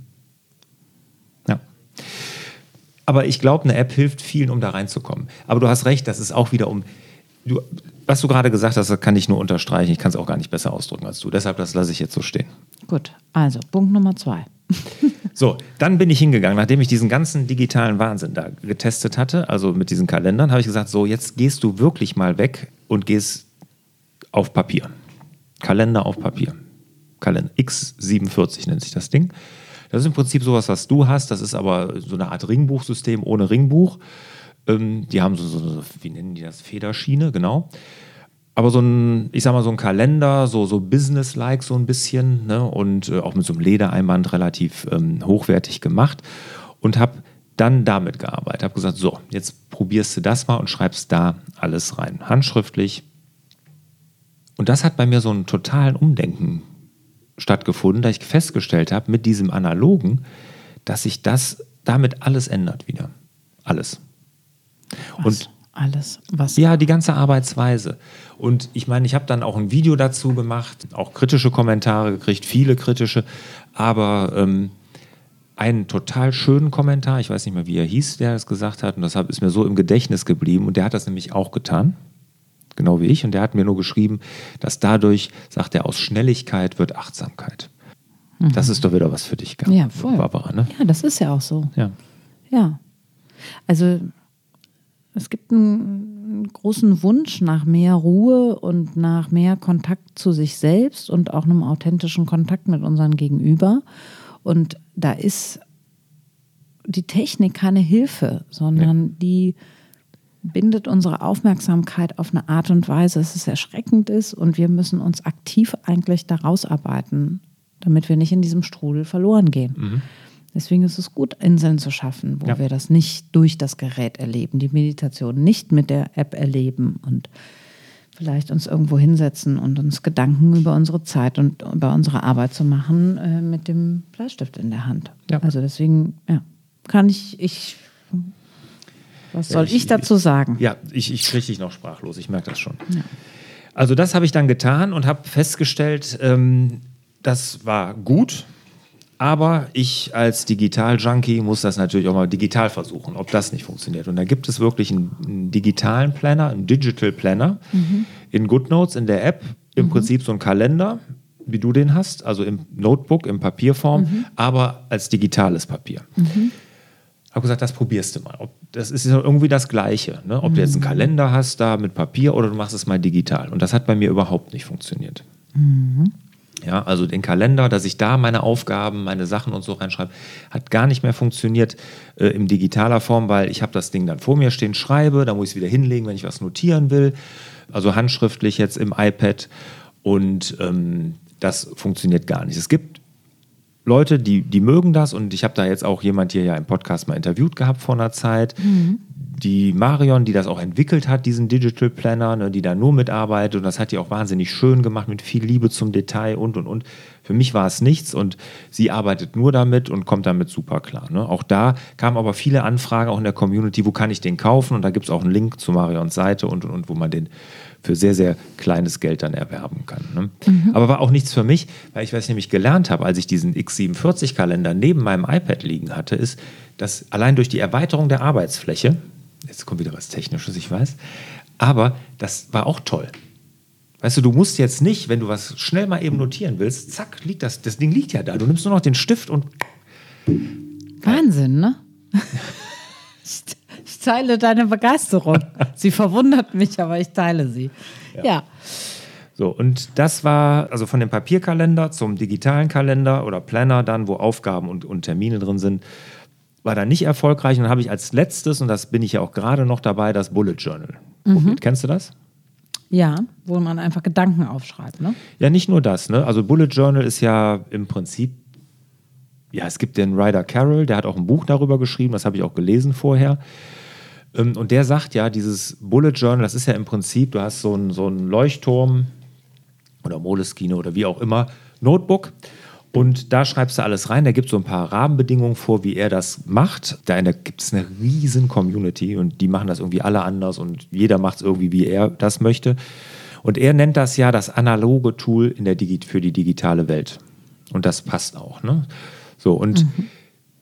Ja. Aber ich glaube, eine App hilft vielen, um da reinzukommen. Aber du hast recht, das ist auch wieder um. Du, was du gerade gesagt hast, das kann ich nur unterstreichen. Ich kann es auch gar nicht besser ausdrücken als du. Deshalb, das lasse ich jetzt so stehen. Gut, also Punkt Nummer zwei. So, dann bin ich hingegangen, nachdem ich diesen ganzen digitalen Wahnsinn da getestet hatte, also mit diesen Kalendern, habe ich gesagt, so, jetzt gehst du wirklich mal weg und gehst auf Papier. Kalender auf Papier. Kalender X47 nennt sich das Ding. Das ist im Prinzip sowas, was du hast. Das ist aber so eine Art Ringbuchsystem ohne Ringbuch. Ähm, die haben so, so, wie nennen die das? Federschiene, genau aber so ein, ich sag mal, so ein Kalender, so, so business-like so ein bisschen, ne? und äh, auch mit so einem Ledereinband relativ ähm, hochwertig gemacht und habe dann damit gearbeitet. Habe gesagt, so, jetzt probierst du das mal und schreibst da alles rein, handschriftlich. Und das hat bei mir so einen totalen Umdenken stattgefunden, da ich festgestellt habe, mit diesem Analogen, dass sich das damit alles ändert wieder. Alles. Was? Und alles, was. Ja, die ganze Arbeitsweise. Und ich meine, ich habe dann auch ein Video dazu gemacht, auch kritische Kommentare gekriegt, viele kritische, aber ähm, einen total schönen Kommentar, ich weiß nicht mehr, wie er hieß, der das gesagt hat, und das ist mir so im Gedächtnis geblieben, und der hat das nämlich auch getan, genau wie ich, und der hat mir nur geschrieben, dass dadurch, sagt er, aus Schnelligkeit wird Achtsamkeit. Mhm. Das ist doch wieder was für dich, ja, voll. Barbara. Ne? Ja, das ist ja auch so. Ja. Ja. Also es gibt einen großen Wunsch nach mehr Ruhe und nach mehr Kontakt zu sich selbst und auch einem authentischen Kontakt mit unseren Gegenüber. Und da ist die Technik keine Hilfe, sondern ja. die bindet unsere Aufmerksamkeit auf eine Art und Weise, dass es erschreckend ist und wir müssen uns aktiv eigentlich daraus arbeiten, damit wir nicht in diesem Strudel verloren gehen. Mhm. Deswegen ist es gut, Inseln zu schaffen, wo ja. wir das nicht durch das Gerät erleben, die Meditation nicht mit der App erleben und vielleicht uns irgendwo hinsetzen und uns Gedanken über unsere Zeit und über unsere Arbeit zu machen äh, mit dem Bleistift in der Hand. Ja. Also deswegen, ja, kann ich, ich, was soll ich, ich, dazu sagen? Ja, ich, ich kriege dich noch sprachlos, ich merke das schon. Ja. Also das habe ich dann getan und habe festgestellt, ähm, das war gut, aber ich als Digital-Junkie muss das natürlich auch mal digital versuchen, ob das nicht funktioniert. Und da gibt es wirklich einen, einen digitalen Planner, einen Digital Planner mhm. in GoodNotes, in der App. Im mhm. Prinzip so ein Kalender, wie du den hast, also im Notebook, in Papierform, mhm. aber als digitales Papier. Mhm. Habe gesagt, das probierst du mal. Ob, das ist irgendwie das Gleiche. Ne? Ob du jetzt einen mhm. Kalender hast da mit Papier oder du machst es mal digital. Und das hat bei mir überhaupt nicht funktioniert. Mhm. Ja, also den Kalender, dass ich da meine Aufgaben, meine Sachen und so reinschreibe, hat gar nicht mehr funktioniert äh, in digitaler Form, weil ich habe das Ding dann vor mir stehen, schreibe, da muss ich es wieder hinlegen, wenn ich was notieren will. Also handschriftlich jetzt im iPad und ähm, das funktioniert gar nicht. Es gibt Leute, die, die mögen das und ich habe da jetzt auch jemand hier ja im Podcast mal interviewt gehabt vor einer Zeit, mhm die Marion, die das auch entwickelt hat, diesen Digital Planner, ne, die da nur mitarbeitet und das hat die auch wahnsinnig schön gemacht mit viel Liebe zum Detail und und und. Für mich war es nichts und sie arbeitet nur damit und kommt damit super klar. Ne? Auch da kamen aber viele Anfragen auch in der Community, wo kann ich den kaufen? Und da gibt es auch einen Link zu Marions Seite und, und, und wo man den für sehr, sehr kleines Geld dann erwerben kann. Ne? Mhm. Aber war auch nichts für mich, weil ich, was ich nämlich gelernt habe, als ich diesen X47-Kalender neben meinem iPad liegen hatte, ist, dass allein durch die Erweiterung der Arbeitsfläche, jetzt kommt wieder was Technisches, ich weiß. Aber das war auch toll. Weißt du, du musst jetzt nicht, wenn du was schnell mal eben notieren willst, zack, liegt das, das Ding liegt ja da. Du nimmst nur noch den Stift und. Wahnsinn, ne? ich, teile deine Begeisterung. sie verwundert mich, aber ich teile sie. ja. ja. So, und das war also von dem Papierkalender zum digitalen Kalender oder Planner dann, wo Aufgaben und, und Termine drin sind, war da nicht erfolgreich. Und dann habe ich als letztes, und das bin ich ja auch gerade noch dabei, das Bullet Journal mhm. Kennst du das? Ja, wo man einfach Gedanken aufschreibt, ne? Ja, nicht nur das, ne? Also Bullet Journal ist ja im Prinzip, ja, es gibt den Ryder Carroll, der hat auch ein Buch darüber geschrieben, das habe ich auch gelesen vorher. Ähm, und der sagt ja, dieses Bullet Journal, das ist ja im Prinzip, du hast so einen, so einen Leuchtturm oder Moleskine oder wie auch immer, Notebook. Und da schreibst du alles rein. Da gibt es so ein paar Rahmenbedingungen vor, wie er das macht. Da gibt es eine riesen Community und die machen das irgendwie alle anders und jeder macht es irgendwie, wie er das möchte. Und er nennt das ja das analoge Tool in der Digi für die digitale Welt. Und das passt auch. Ne? So, und mhm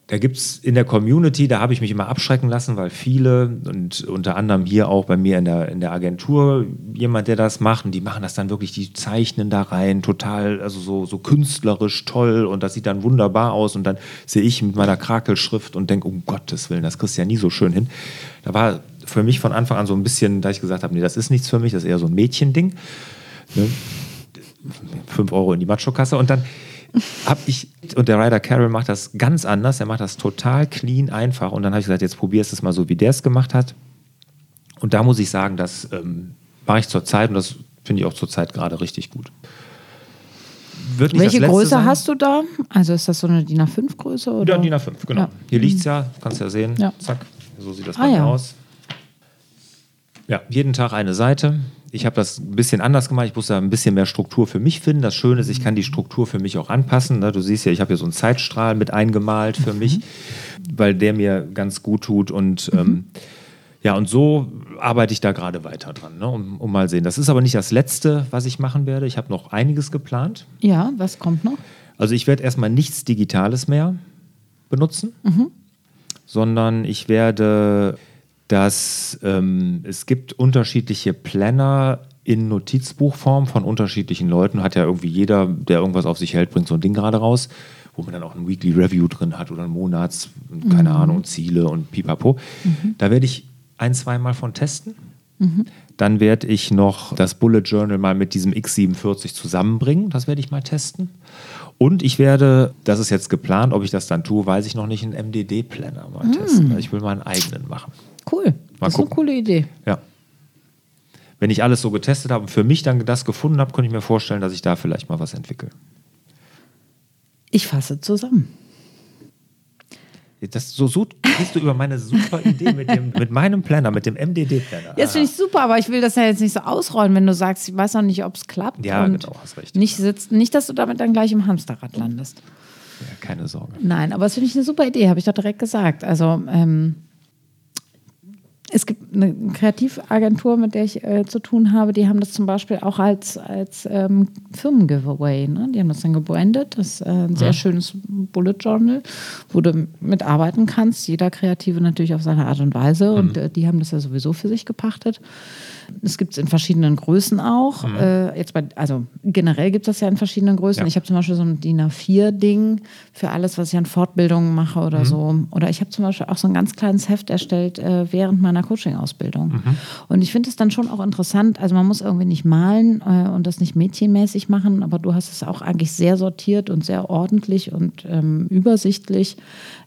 da gibt es in der Community, da habe ich mich immer abschrecken lassen, weil viele und unter anderem hier auch bei mir in der, in der Agentur jemand, der das macht und die machen das dann wirklich, die zeichnen da rein, total, also so, so künstlerisch toll und das sieht dann wunderbar aus und dann sehe ich mit meiner Krakelschrift und denke, um Gottes Willen, das kriegst du ja nie so schön hin. Da war für mich von Anfang an so ein bisschen, da ich gesagt habe, nee, das ist nichts für mich, das ist eher so ein Mädchending. Ne? Fünf Euro in die Macho-Kasse und dann habe ich, und der Ryder Carroll macht das ganz anders, er macht das total clean, einfach. Und dann habe ich gesagt, jetzt probierst du es mal so, wie der es gemacht hat. Und da muss ich sagen, das ähm, mache ich zurzeit und das finde ich auch zurzeit gerade richtig gut. Welche Größe sein. hast du da? Also ist das so eine DIN A5-Größe? Ja, DIN A5, genau. Ja. Hier liegt es ja, kannst du ja sehen. Ja. Zack, so sieht das ah, ja. aus. Ja, jeden Tag eine Seite. Ich habe das ein bisschen anders gemacht. Ich muss da ein bisschen mehr Struktur für mich finden. Das Schöne ist, ich kann die Struktur für mich auch anpassen. Ne? Du siehst ja, ich habe hier so einen Zeitstrahl mit eingemalt für mich, weil der mir ganz gut tut. Und mhm. ähm, ja, und so arbeite ich da gerade weiter dran, ne? um, um mal sehen. Das ist aber nicht das Letzte, was ich machen werde. Ich habe noch einiges geplant. Ja, was kommt noch? Also ich werde erstmal nichts Digitales mehr benutzen, mhm. sondern ich werde dass ähm, es gibt unterschiedliche Planner in Notizbuchform von unterschiedlichen Leuten. Hat ja irgendwie jeder, der irgendwas auf sich hält, bringt so ein Ding gerade raus, wo man dann auch ein Weekly Review drin hat oder ein Monats, keine mhm. Ahnung, Ziele und pipapo. Mhm. Da werde ich ein, zweimal von testen. Mhm. Dann werde ich noch das Bullet Journal mal mit diesem X47 zusammenbringen. Das werde ich mal testen. Und ich werde, das ist jetzt geplant, ob ich das dann tue, weiß ich noch nicht, einen MDD-Planner mal mm. testen. Ich will mal einen eigenen machen. Cool. Mal das gucken. ist eine coole Idee. Ja. Wenn ich alles so getestet habe und für mich dann das gefunden habe, könnte ich mir vorstellen, dass ich da vielleicht mal was entwickle. Ich fasse zusammen. Das, so, so gehst du über meine super Idee mit, dem, mit meinem Planner, mit dem MDD-Planner. Das finde ich super, aber ich will das ja jetzt nicht so ausrollen, wenn du sagst, ich weiß noch nicht, ob es klappt. Ja, genau, hast recht. Nicht, sitzt, nicht, dass du damit dann gleich im Hamsterrad landest. Ja, keine Sorge. Nein, aber das finde ich eine super Idee, habe ich doch direkt gesagt. Also, ähm, es gibt eine Kreativagentur, mit der ich äh, zu tun habe, die haben das zum Beispiel auch als, als ähm, Firmen-Giveaway. Ne? Die haben das dann gebrandet. Das ist äh, ein sehr ja. schönes Bullet Journal, wo du mitarbeiten kannst. Jeder Kreative natürlich auf seine Art und Weise. Mhm. Und äh, die haben das ja sowieso für sich gepachtet. Es gibt es in verschiedenen Größen auch. Mhm. Äh, jetzt bei, also generell gibt es das ja in verschiedenen Größen. Ja. Ich habe zum Beispiel so ein DIN A4-Ding für alles, was ich an Fortbildungen mache oder mhm. so. Oder ich habe zum Beispiel auch so ein ganz kleines Heft erstellt äh, während meiner Coaching-Ausbildung. Mhm. Und ich finde es dann schon auch interessant. Also man muss irgendwie nicht malen äh, und das nicht mädchenmäßig machen, aber du hast es auch eigentlich sehr sortiert und sehr ordentlich und ähm, übersichtlich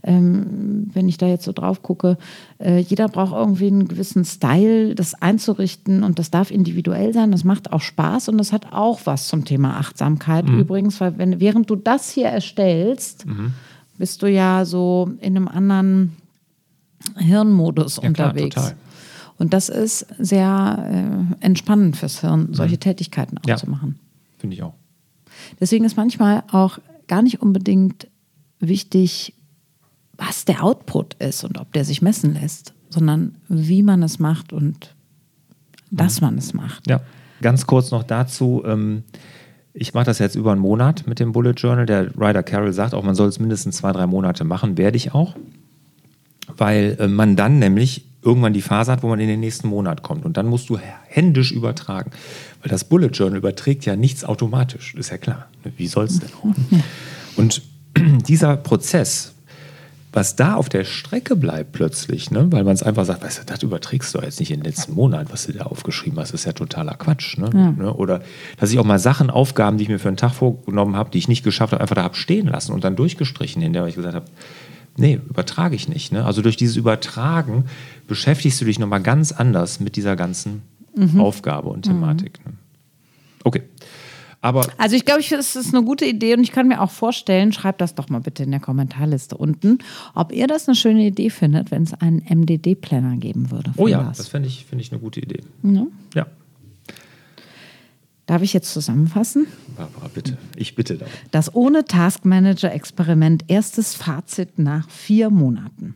ähm, wenn ich da jetzt so drauf gucke, äh, jeder braucht irgendwie einen gewissen Style, das einzurichten und das darf individuell sein. Das macht auch Spaß und das hat auch was zum Thema Achtsamkeit mhm. übrigens, weil wenn, während du das hier erstellst, mhm. bist du ja so in einem anderen Hirnmodus ja, unterwegs. Klar, und das ist sehr äh, entspannend fürs Hirn, solche mhm. Tätigkeiten auch ja, zu machen. Finde ich auch. Deswegen ist manchmal auch gar nicht unbedingt wichtig, was der Output ist und ob der sich messen lässt, sondern wie man es macht und dass mhm. man es macht. Ja, ganz kurz noch dazu. Ähm, ich mache das jetzt über einen Monat mit dem Bullet Journal. Der Ryder Carroll sagt auch, man soll es mindestens zwei, drei Monate machen. Werde ich auch. Weil äh, man dann nämlich irgendwann die Phase hat, wo man in den nächsten Monat kommt. Und dann musst du händisch übertragen. Weil das Bullet Journal überträgt ja nichts automatisch, ist ja klar. Wie soll es denn auch? Und dieser Prozess, was da auf der Strecke bleibt plötzlich, ne? weil man es einfach sagt, weißt du, das überträgst du jetzt nicht in den letzten Monat, was du da aufgeschrieben hast, ist ja totaler Quatsch. Ne? Ja. Ne? Oder dass ich auch mal Sachen, Aufgaben, die ich mir für einen Tag vorgenommen habe, die ich nicht geschafft habe, einfach da habe stehen lassen und dann durchgestrichen, in der ich gesagt habe, nee, übertrage ich nicht. Ne? Also durch dieses Übertragen beschäftigst du dich nochmal ganz anders mit dieser ganzen mhm. Aufgabe und Thematik. Mhm. Ne? Okay. Aber also ich glaube, es ist eine gute Idee und ich kann mir auch vorstellen, schreibt das doch mal bitte in der Kommentarliste unten, ob ihr das eine schöne Idee findet, wenn es einen MDD-Planner geben würde. Oh ja, was. das finde ich, find ich eine gute Idee. Ja. ja. Darf ich jetzt zusammenfassen? Barbara, bitte. Ich bitte darum. Das ohne Taskmanager-Experiment erstes Fazit nach vier Monaten.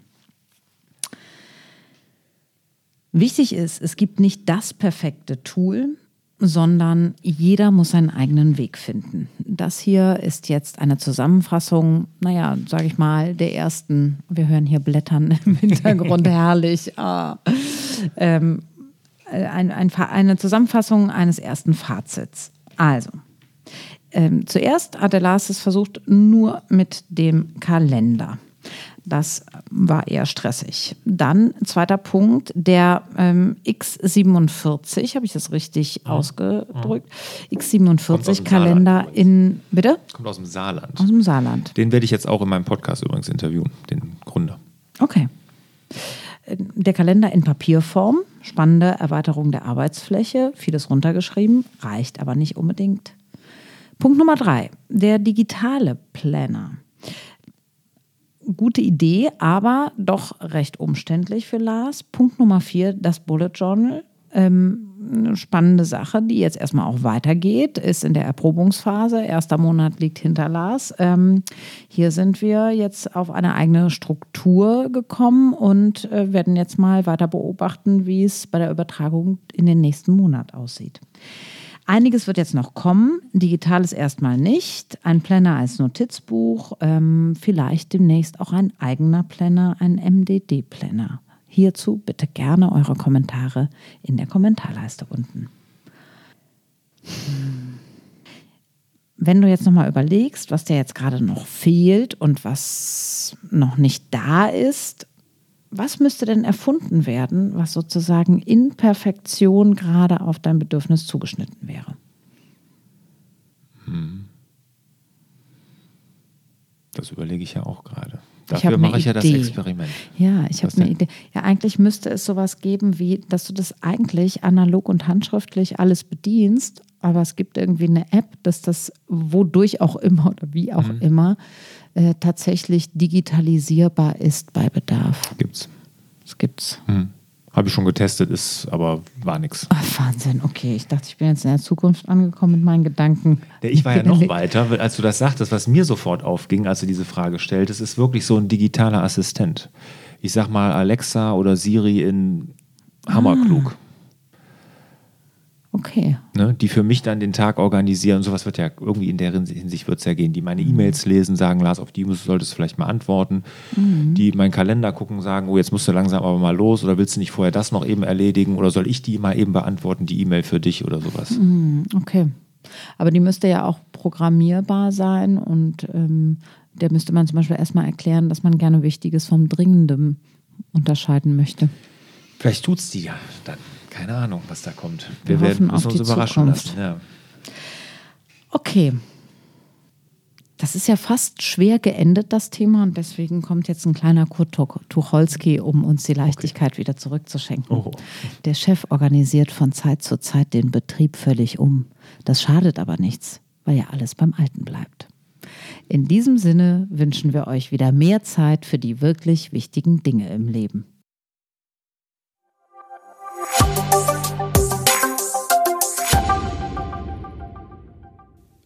Wichtig ist, es gibt nicht das perfekte Tool, sondern jeder muss seinen eigenen Weg finden. Das hier ist jetzt eine Zusammenfassung, naja, sage ich mal, der ersten, wir hören hier Blättern im Hintergrund, herrlich, ah, ähm, ein, ein, eine Zusammenfassung eines ersten Fazits. Also, ähm, zuerst hat der Lars es versucht nur mit dem Kalender. Das war eher stressig. Dann, zweiter Punkt, der ähm, X47, habe ich das richtig ja. ausgedrückt? Ja. X47-Kalender in, bitte? Kommt aus dem Saarland. Aus dem Saarland. Den werde ich jetzt auch in meinem Podcast übrigens interviewen, den Gründer. Okay. Der Kalender in Papierform, spannende Erweiterung der Arbeitsfläche, vieles runtergeschrieben, reicht aber nicht unbedingt. Punkt Nummer drei, der digitale Planner gute Idee, aber doch recht umständlich für Lars. Punkt Nummer vier, das Bullet Journal. Ähm, eine spannende Sache, die jetzt erstmal auch weitergeht, ist in der Erprobungsphase. Erster Monat liegt hinter Lars. Ähm, hier sind wir jetzt auf eine eigene Struktur gekommen und äh, werden jetzt mal weiter beobachten, wie es bei der Übertragung in den nächsten Monat aussieht. Einiges wird jetzt noch kommen. Digitales erstmal nicht. Ein Planner als Notizbuch. Ähm, vielleicht demnächst auch ein eigener Planner, ein MDD-Planner. Hierzu bitte gerne eure Kommentare in der Kommentarleiste unten. Wenn du jetzt nochmal überlegst, was dir jetzt gerade noch fehlt und was noch nicht da ist, was müsste denn erfunden werden, was sozusagen in Perfektion gerade auf dein Bedürfnis zugeschnitten wäre? Hm. Das überlege ich ja auch gerade. Dafür mache ich ja das Experiment. Ja, ich habe eine Idee. Ja, eigentlich müsste es sowas geben, wie, dass du das eigentlich analog und handschriftlich alles bedienst, aber es gibt irgendwie eine App, dass das wodurch auch immer oder wie auch mhm. immer äh, tatsächlich digitalisierbar ist bei Bedarf. Gibt's. Das gibt's. Hm. Habe ich schon getestet, ist aber war nichts. Wahnsinn, okay. Ich dachte, ich bin jetzt in der Zukunft angekommen mit meinen Gedanken. Ich war ja noch weiter, als du das sagtest, was mir sofort aufging, als du diese Frage stelltest, ist wirklich so ein digitaler Assistent. Ich sag mal Alexa oder Siri in Hammerklug. Ah. Okay. Ne, die für mich dann den Tag organisieren. Sowas wird ja irgendwie in der Hinsicht wird es ja gehen. Die meine E-Mails lesen, sagen, Lars, auf die solltest du vielleicht mal antworten. Mhm. Die meinen Kalender gucken, sagen, oh, jetzt musst du langsam aber mal los oder willst du nicht vorher das noch eben erledigen oder soll ich die mal eben beantworten, die E-Mail für dich oder sowas. Mhm, okay. Aber die müsste ja auch programmierbar sein und ähm, der müsste man zum Beispiel erstmal erklären, dass man gerne Wichtiges vom Dringendem unterscheiden möchte. Vielleicht tut es die ja dann keine Ahnung, was da kommt. Wir, Wir werden uns überraschen Zukunft. lassen. Ja. Okay. Das ist ja fast schwer geendet, das Thema, und deswegen kommt jetzt ein kleiner Kurt Tucholsky, um uns die Leichtigkeit okay. wieder zurückzuschenken. Oh. Der Chef organisiert von Zeit zu Zeit den Betrieb völlig um. Das schadet aber nichts, weil ja alles beim Alten bleibt. In diesem Sinne wünschen wir euch wieder mehr Zeit für die wirklich wichtigen Dinge im Leben.